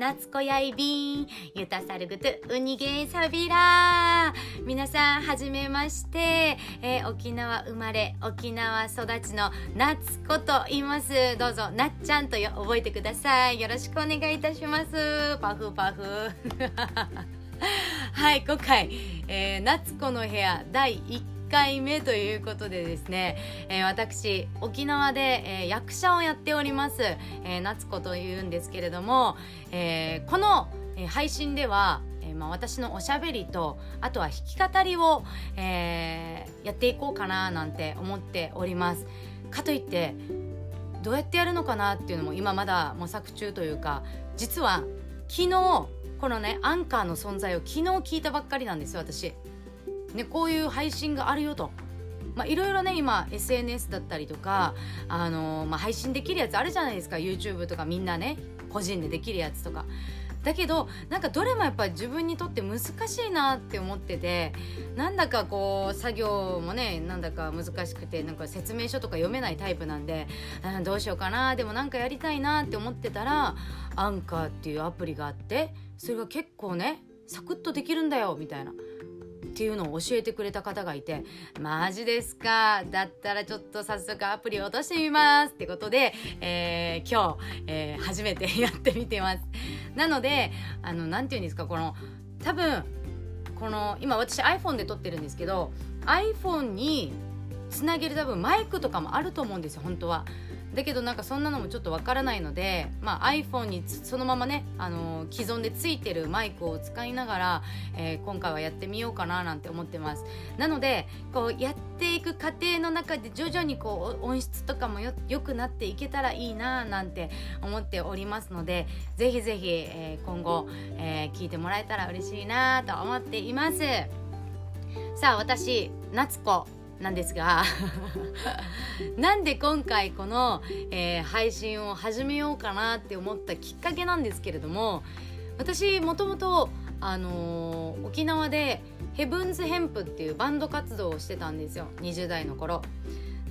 夏子やいびん。ゆたさるぐとうにげさびら。皆さんはじめまして、えー、沖縄生まれ沖縄育ちの夏子と言います。どうぞなっちゃんと覚えてください。よろしくお願いいたします。パフパフ。はい今回、えー、夏子の部屋第1回目ということでですね、えー、私沖縄で、えー、役者をやっております、えー、夏子というんですけれども、えー、この、えー、配信ではえまあ、私のおしゃべりとあとは弾き語りを、えー、やっていこうかななんて思っております。かといってどうやってやるのかなっていうのも今まだ模索中というか実は昨日このねアンカーの存在を昨日聞いたばっかりなんですよ私。ね、こういう配信があるよと。まあ、いろいろね今 SNS だったりとか、あのー、まあ、配信できるやつあるじゃないですか YouTube とかみんなね個人でできるやつとかだけどなんかどれもやっぱ自分にとって難しいなって思っててなんだかこう作業もねなんだか難しくてなんか説明書とか読めないタイプなんで、うん、どうしようかなでもなんかやりたいなって思ってたらアンカーっていうアプリがあってそれが結構ねサクッとできるんだよみたいな。っていうのを教えてくれた方がいてマジですか？だったらちょっと早速アプリを落としてみますってことで、えー、今日、えー、初めてやってみてます。なのであの何て言うんですか？この多分この今私 iPhone で撮ってるんですけど iPhone につなげる多分マイクとかもあると思うんですよ本当は。だけどなんかそんなのもちょっとわからないので、まあ、iPhone にそのままね、あのー、既存でついてるマイクを使いながら、えー、今回はやってみようかななんて思ってます。なのでこうやっていく過程の中で徐々にこう音質とかもよ良くなっていけたらいいななんて思っておりますのでぜひぜひ、えー、今後、え聞いてもらえたら嬉しいなと思っています。さあ私夏子。なんですが なんで今回この、えー、配信を始めようかなって思ったきっかけなんですけれども私もともとあのー、沖縄でヘブンズヘンプっていうバンド活動をしてたんですよ20代の頃。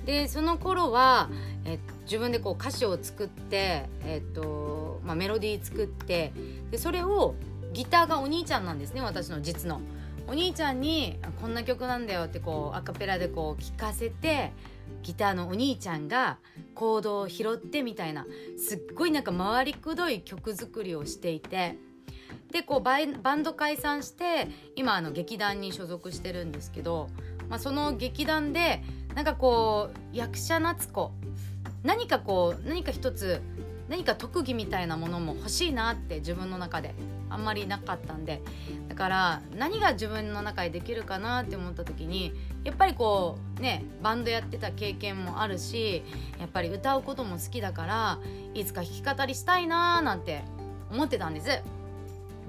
でその頃は、え自分でこう歌詞を作って、えっとまあ、メロディー作ってでそれをギターがお兄ちゃんなんですね私の実の。お兄ちゃんにこんな曲なんだよってこうアカペラでこう聴かせてギターのお兄ちゃんがコードを拾ってみたいなすっごいなんか回りくどい曲作りをしていてでこうバンド解散して今あの劇団に所属してるんですけど、まあ、その劇団でなんかこう役者夏子何かこう何か一つ何か特技みたいなものも欲しいなって自分の中であんまりなかったんで。だから何が自分の中でできるかなって思った時にやっぱりこうねバンドやってた経験もあるしやっぱり歌うことも好きだからいつか弾き語りしたいなーなんて思ってたんです。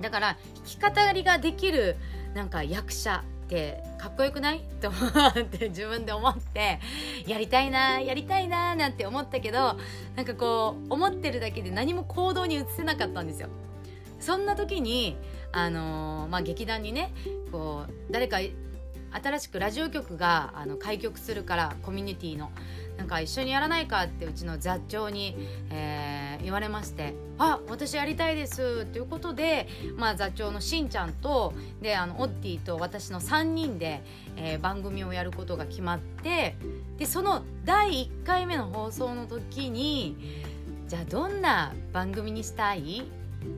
だから弾き語りができるなんか役者ってかっこよくない？と思って自分で思ってやりたいなやりたいななんて思ったけどなんかこう思ってるだけで何も行動に移せなかったんですよ。そんな時にあのー、まあ、劇団にねこう誰か新しくラジオ局があの開局するからコミュニティのなんか一緒にやらないかってうちの座長に、えー、言われまして「あ私やりたいです」ということで、まあ、座長のしんちゃんとであのオッティと私の3人で、えー、番組をやることが決まってでその第1回目の放送の時にじゃあどんな番組にしたい？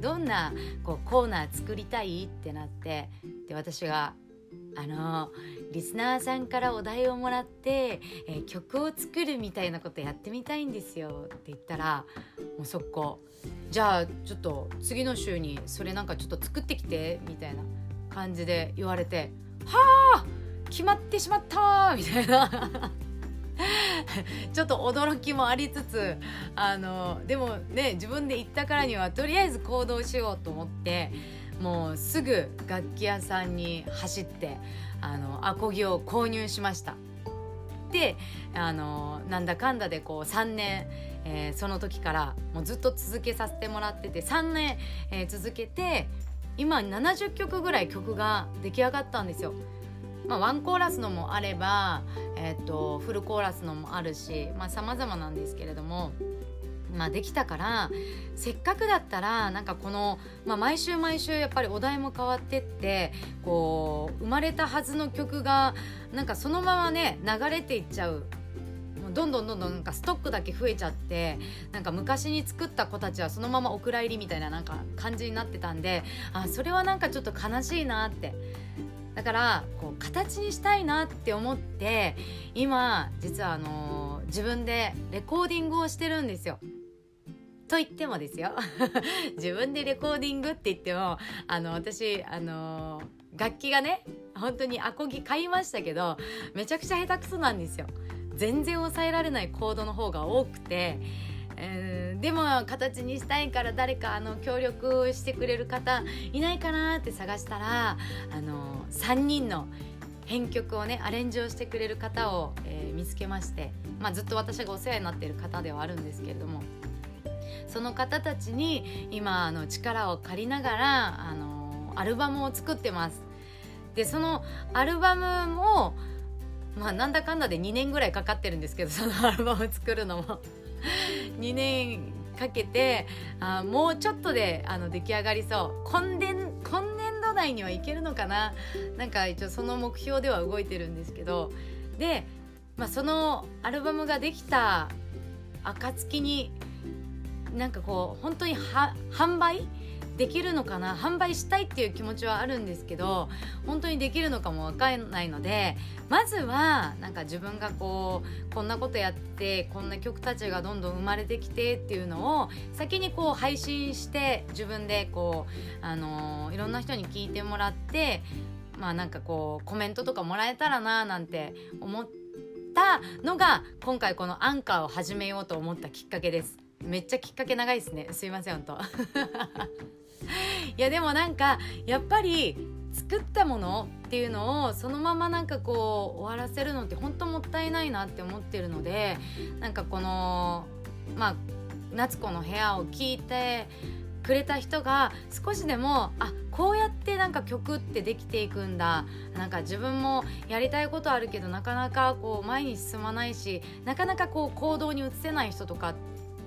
どんなこうコーナー作りたい？ってなってで私があのリスナーさんからお題をもらって、えー、曲を作るみたいなことやってみたいんですよ。って言ったらもうそこじゃあちょっと次の週にそれなんかちょっと作ってきてみたいな感じで言われてはあ決まってしまったみたいな。ちょっと驚きもありつつあのでもね自分で言ったからにはとりあえず行動しようと思ってもうすぐ楽器屋さんに走ってあのアコギを購入しました。であのなんだかんだでこう3年、えー、その時からもうずっと続けさせてもらってて3年、えー、続けて今70曲ぐらい曲が出来上がったんですよ。まあ、ワンコーラスのもあれば、えーと、フルコーラスのもあるしさまざ、まなんですけれどもまあ、できたからせっかくだったらなんかこの、まあ、毎週毎週やっぱりお題も変わってってこう生まれたはずの曲がなんかそのままね流れていっちゃうどんどんどんどんなんかストックだけ増えちゃってなんか昔に作った子たちはそのままお蔵入りみたいななんか感じになってたんであそれはなんかちょっと悲しいなってだからこう形にしたいなって思って今実はあのー、自分でレコーディングをしてるんですよ。と言ってもですよ。自分でレコーディングって言ってもあの私あの楽器がね本当にアコギ買いましたけどめちゃくちゃ下手くそなんですよ。全然抑えられないコードの方が多くて、えー、でも形にしたいから誰かあの協力してくれる方いないかなって探したらあの3人の編曲をねアレンジをしてくれる方を、えー、見つけまして、まあ、ずっと私がお世話になっている方ではあるんですけれども。その方たちに今あの力を借りながらあのアルバムを作ってます。でそのアルバムもまあなんだかんだで2年ぐらいかかってるんですけど そのアルバム作るのも。2年かけてあもうちょっとであの出来上がりそう。今年今年度内にはいけるのかな。なんか一応その目標では動いてるんですけど。で、まあ、そのアルバムができた暁になんかこう本当に販売できるのかな販売したいっていう気持ちはあるんですけど本当にできるのかも分かんないのでまずはなんか自分がこうこんなことやってこんな曲たちがどんどん生まれてきてっていうのを先にこう配信して自分でこうあのいろんな人に聞いてもらってまあなんかこうコメントとかもらえたらななんて思ったのが今回このアンカーを始めようと思ったきっかけです。めっちゃきっかけ長いですね。すいませんほんと。いやでもなんかやっぱり作ったものっていうのをそのままなんかこう終わらせるのって本当もったいないなって思ってるのでなんかこのまあ夏子の部屋を聞いてくれた人が少しでもあこうやってなんか曲ってできていくんだ。なんか自分もやりたいことあるけどなかなかこう前に進まないしなかなかこう行動に移せない人とか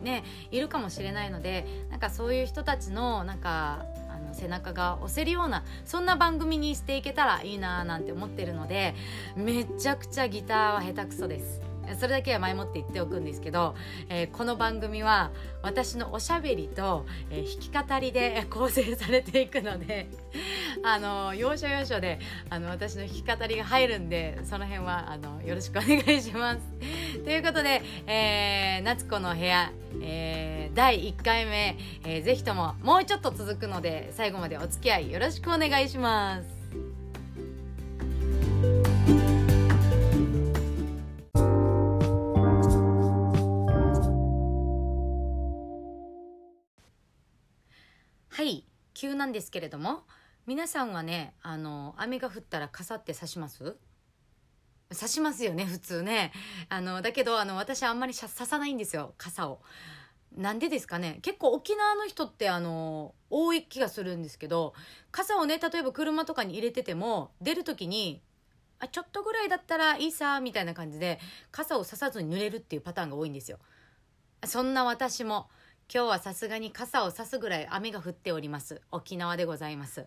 ねいるかもしれないのでなんかそういう人たちのなんかあの背中が押せるようなそんな番組にしていけたらいいななんて思ってるのでめちゃくちゃギターは下手くそです。それだけは前もって言っておくんですけど、えー、この番組は私のおしゃべりと、えー、弾き語りで構成されていくので あの要所要所であの私の弾き語りが入るんでその辺はあのよろしくお願いします。ということで、えー、夏子の部屋、えー、第1回目、えー、ぜひとももうちょっと続くので最後までお付き合いよろしくお願いします。急なんですけれども皆さんはねあの雨が降ったら傘って差します？差しますよね普通ねあのだけどあの私あんまり差さないんですよ傘を。なんでですかね？結構沖縄の人ってあの多い気がするんですけど傘をね例えば車とかに入れてても出る時にあちょっとぐらいだったらいいさみたいな感じで傘をささずに濡れるっていうパターンが多いんですよ。そんな私も今日はさすがに傘を差すぐらい雨が降っております。沖縄でございます。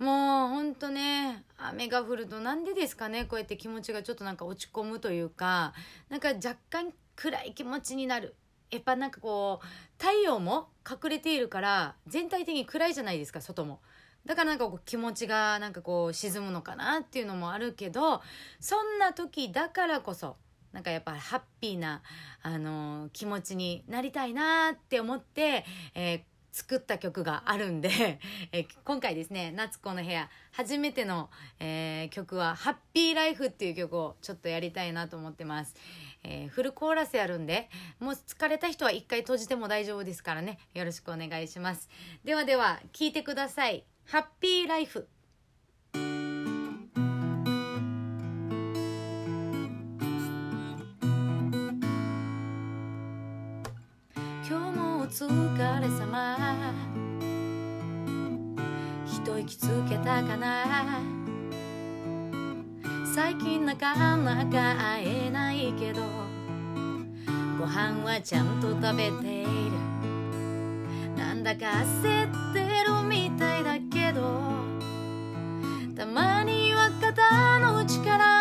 もうほんとね雨が降るとなんでですかね？こうやって気持ちがちょっとなんか落ち込むというかなんか若干暗い気持ちになる。やっぱなんかこう太陽も隠れているから全体的に暗いじゃないですか外も。だからなんかこう気持ちがなんかこう沈むのかなっていうのもあるけどそんな時だからこそなんかやっぱハッピーな、あのー、気持ちになりたいなって思って、えー、作った曲があるんで、えー、今回ですね、夏子の部屋、初めての、えー、曲は、ハッピーライフっていう曲をちょっとやりたいなと思ってます。えー、フルコーラスやるんで、もう疲れた人は一回閉じても大丈夫ですからね、よろしくお願いします。ではでは、聴いてください。ハッピーライフ。疲れ様。一息つけたかな。最近なかなか会えないけどご飯はちゃんと食べている。なんだか焦ってるみたいだけどたまには肩の力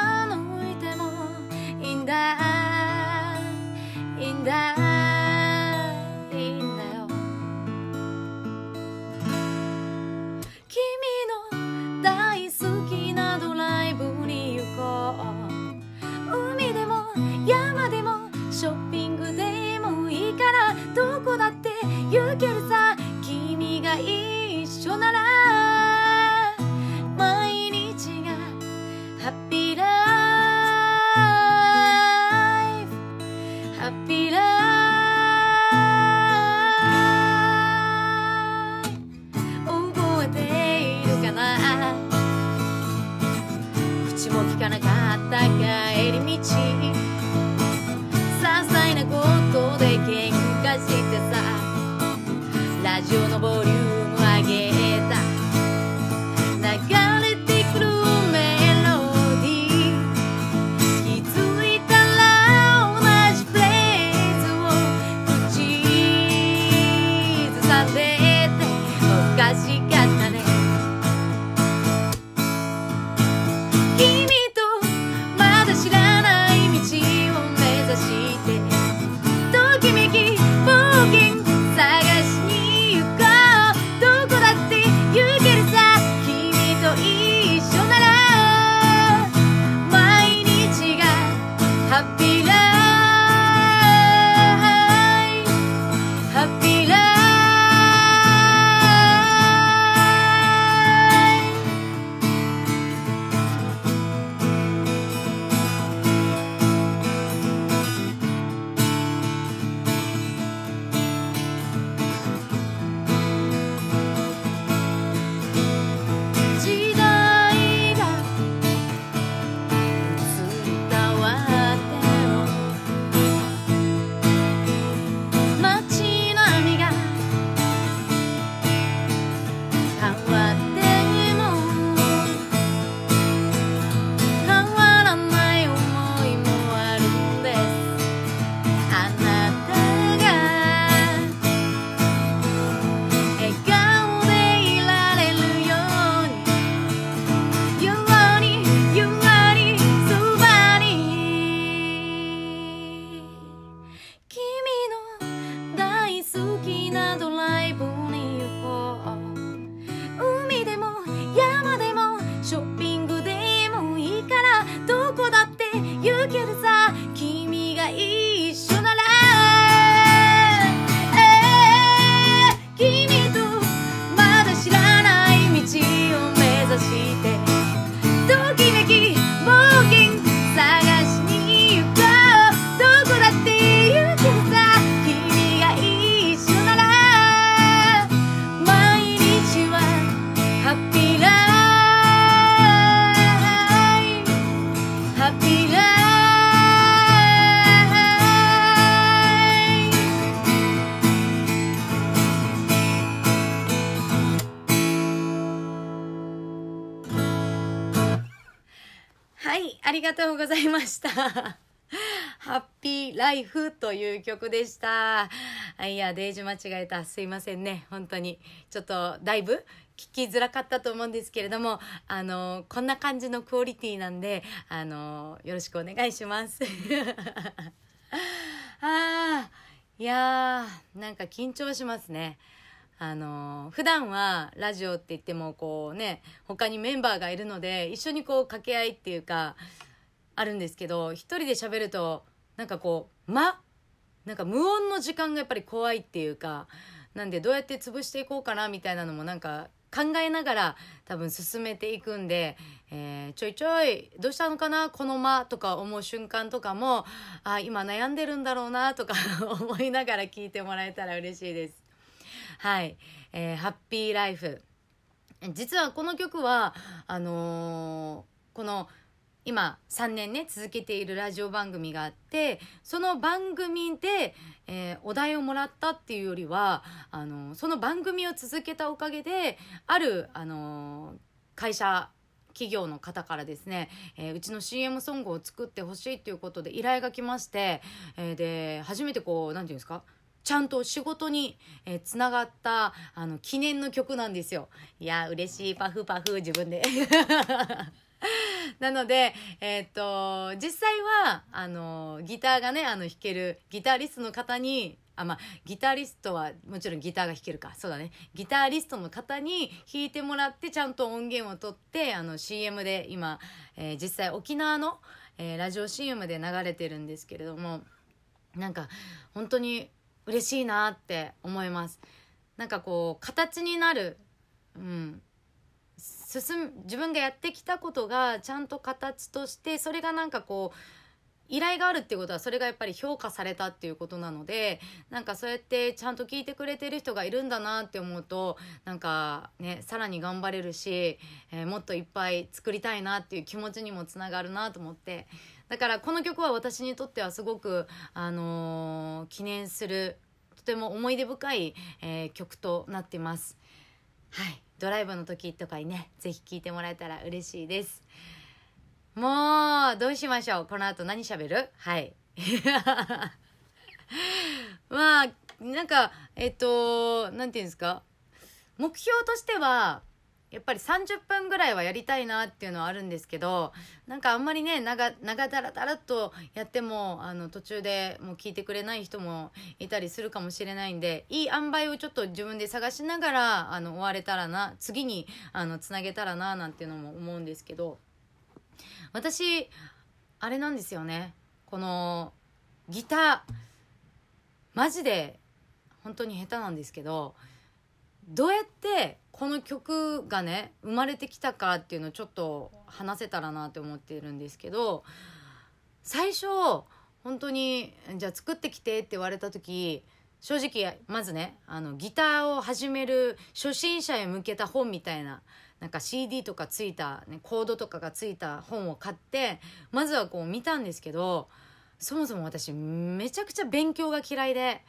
うございました。ハッピーライフという曲でした。あいや、デージ間違えた。すいませんね。本当に。ちょっと、だいぶ聞きづらかったと思うんですけれども、あの、こんな感じのクオリティなんで、あの、よろしくお願いします。あー、いやー、なんか緊張しますね。あの普段はラジオって言ってもこうね他にメンバーがいるので一緒にこう掛け合いっていうかあるんですけど一人で喋るとなんかこう間なんか無音の時間がやっぱり怖いっていうかなんでどうやって潰していこうかなみたいなのもなんか考えながら多分進めていくんで、えーちょいちょいどうしたのかなこの間とか思う瞬間とかもあ今悩んでるんだろうなとか 思いながら聞いてもらえたら嬉しいです。はい、えーハッピーライフ実はこの曲はあのーこの今3年ね続けているラジオ番組があってその番組で、えーお題をもらったっていうよりはあのその番組を続けたおかげである、あの会社企業の方からですね、えー、うちの CM ソングを作ってほしいっていうことで依頼が来まして、えー、で初めてこう何て言うんですかちゃんと仕事に、えー、つながったあの記念の曲なんですよ。いや嬉しい。パフパフ。自分で。なので、えっ、と、実際は、あの、ギターがね、あの、弾けるギタリストの方に、あ、まあ、ギタリストはもちろんギターが弾けるか。そうだね。ギタリストの方に弾いてもらって、ちゃんと音源を取って、あの、CM で今、えー、実際沖縄の、えー、ラジオ CM で流れてるんですけれども、なんか、本当に嬉しいなって思います。なんかこう、形になる、うん、進む自分がやってきたことがちゃんと形としてそれがなんかこう依頼があるっていうことはそれがやっぱり評価されたっていうことなのでなんかそうやってちゃんと聞いてくれてる人がいるんだなって思うとなんかねさらに頑張れるし、えー、もっといっぱい作りたいなっていう気持ちにもつながるなと思ってだからこの曲は私にとってはすごく、あのー、記念するとても思い出深い、えー、曲となってます。はいドライブの時とかにねぜひ聞いてもらえたら嬉しいです。もうどうしましょう。この後何喋る？はい。まあなんかえっとなんていうんですか？目標としてはやっぱり30分ぐらいはやりたいなっていうのはあるんですけどなんかあんまりね長長だらだらっとやってもあの途中でもう聞いてくれない人もいたりするかもしれないんでいい塩梅をちょっと自分で探しながらあの終われたらな次にあのつなげたらななんていうのも思うんですけど私あれなんですよね。このギターマジで本当に下手なんですけどどうやってこの曲がね生まれてきたかっていうのをちょっと話せたらなって思っているんですけど最初本当にじゃあ作ってきてって言われた時正直まずねあのギターを始める初心者へ向けた本みたいななんか CD とかついた、ね、コードとかがついた本を買ってまずはこう見たんですけどそもそも私めちゃくちゃ勉強が嫌いで。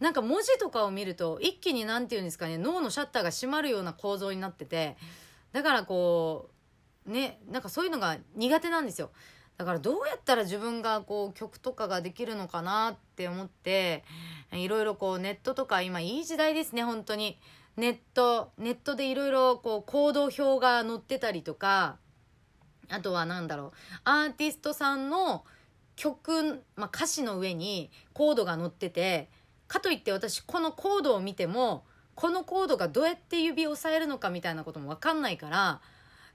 なんか文字とかを見ると一気に何て言うんですかね脳のシャッターが閉まるような構造になっててだからこうねなんかそういうのが苦手なんですよ。だからどうやったら自分がこう曲とかができるのかなって思っていろいろこうネットとか今いい時代ですね本当に。ネットネットでいろいろこう行動表が載ってたりとかあとは何だろうアーティストさんの曲、まあ、歌詞の上にコードが載っててかといって私このコードを見てもこのコードがどうやって指を押さえるのかみたいなことも分かんないから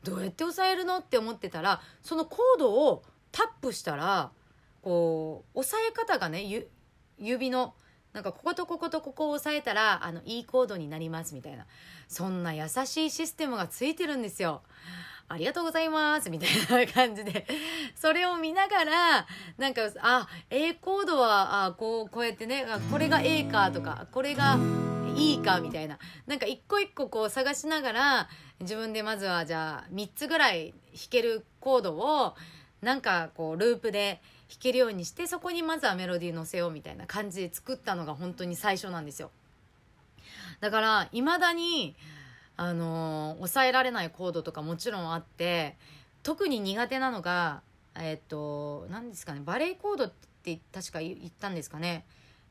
どうやって押さえるのって思ってたらそのコードをタップしたらこう押さえ方がね指のなんかこことこことここを押さえたらあのいいコードになりますみたいなそんな優しいシステムがついてるんですよ。ありがとうございますみたいな感じで それを見ながらなんかあ A コードはあこうこうやってねこれが A かとかこれがいいかみたいな。なんか一個一個こう探しながら自分でまずはじゃあ3つぐらい弾けるコードをなんかこうループで弾けるようにしてそこにまずはメロディー乗せようみたいな感じで作ったのが本当に最初なんですよ。だから未だにあのー、抑えられないコードとかもちろんあって特に苦手なのがえっと何ですかねバレエコードって確か言ったんですかね。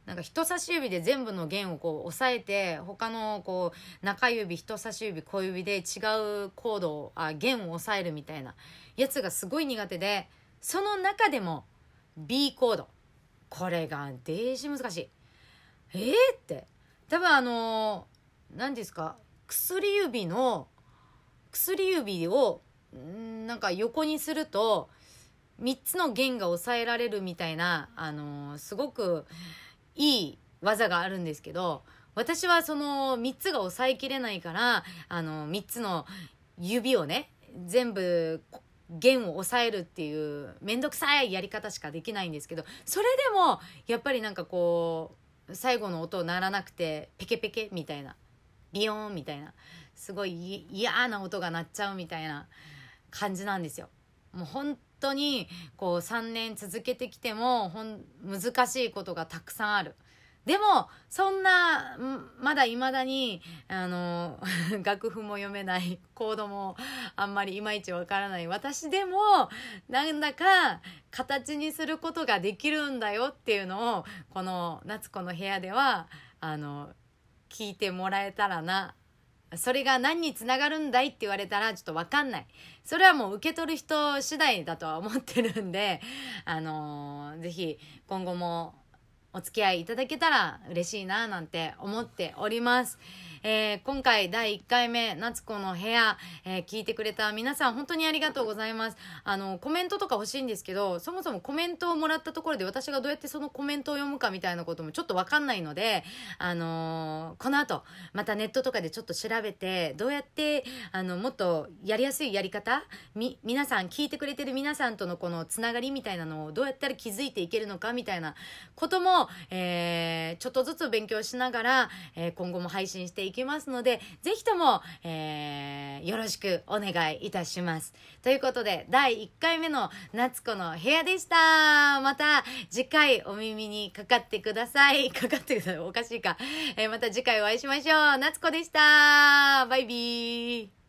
なんか人差し指で全部の弦をこう押さえて他のこう中指人差し指小指で違うコードをあ弦を押さえるみたいなやつがすごい苦手でその中でも B コード。これがデージ難しい。えー、って。多分あの何ですか薬指の薬指をなんか横にすると3つの弦が抑えられるみたいな、あのー、すごくいい技があるんですけど私はその3つが抑えきれないからあの3つの指をね全部弦を押さえるっていう面倒くさいやり方しかできないんですけどそれでもやっぱりなんかこう最後の音鳴らなくてペケペケみたいな。ビヨーンみたいなすごい嫌な音が鳴っちゃうみたいな感じなんですよ。もう本当にこう3年続けてきてもほん難しいことがたくさんある。でもそんなまだいまだにあの 楽譜も読めないコードもあんまりいまいちわからない私でもなんだか形にすることができるんだよっていうのをこの夏子の部屋ではあの聞いてもらえたらなそれが何につながるんだいって言われたらちょっとわかんないそれはもう受け取る人次第だとは思ってるんで あのー、ぜひ今後もお付き合いいただけたら嬉しいななんて思っております。えー、今回第1回目、夏子の部屋、えー、聞いてくれた皆さん本当にありがとうございます。あの、コメントとか欲しいんですけど、そもそもコメントをもらったところで私がどうやってそのコメントを読むかみたいなこともちょっとわかんないので、あのー、この後、またネットとかでちょっと調べて、どうやって、あの、もっとやりやすいやり方み、皆さん、聞いてくれてる皆さんとのこのつながりみたいなのをどうやったら気づいていけるのかみたいなことも、えー、ちょっとずつ勉強しながら、えー、今後も配信していきますので、ぜひとも、えー、よろしくお願いいたします。ということで、第1回目の夏子の部屋でした。また次回お耳にかかってください。かかってください。おかしいか。えー、また次回お会いしましょう。夏子でした。バイビー。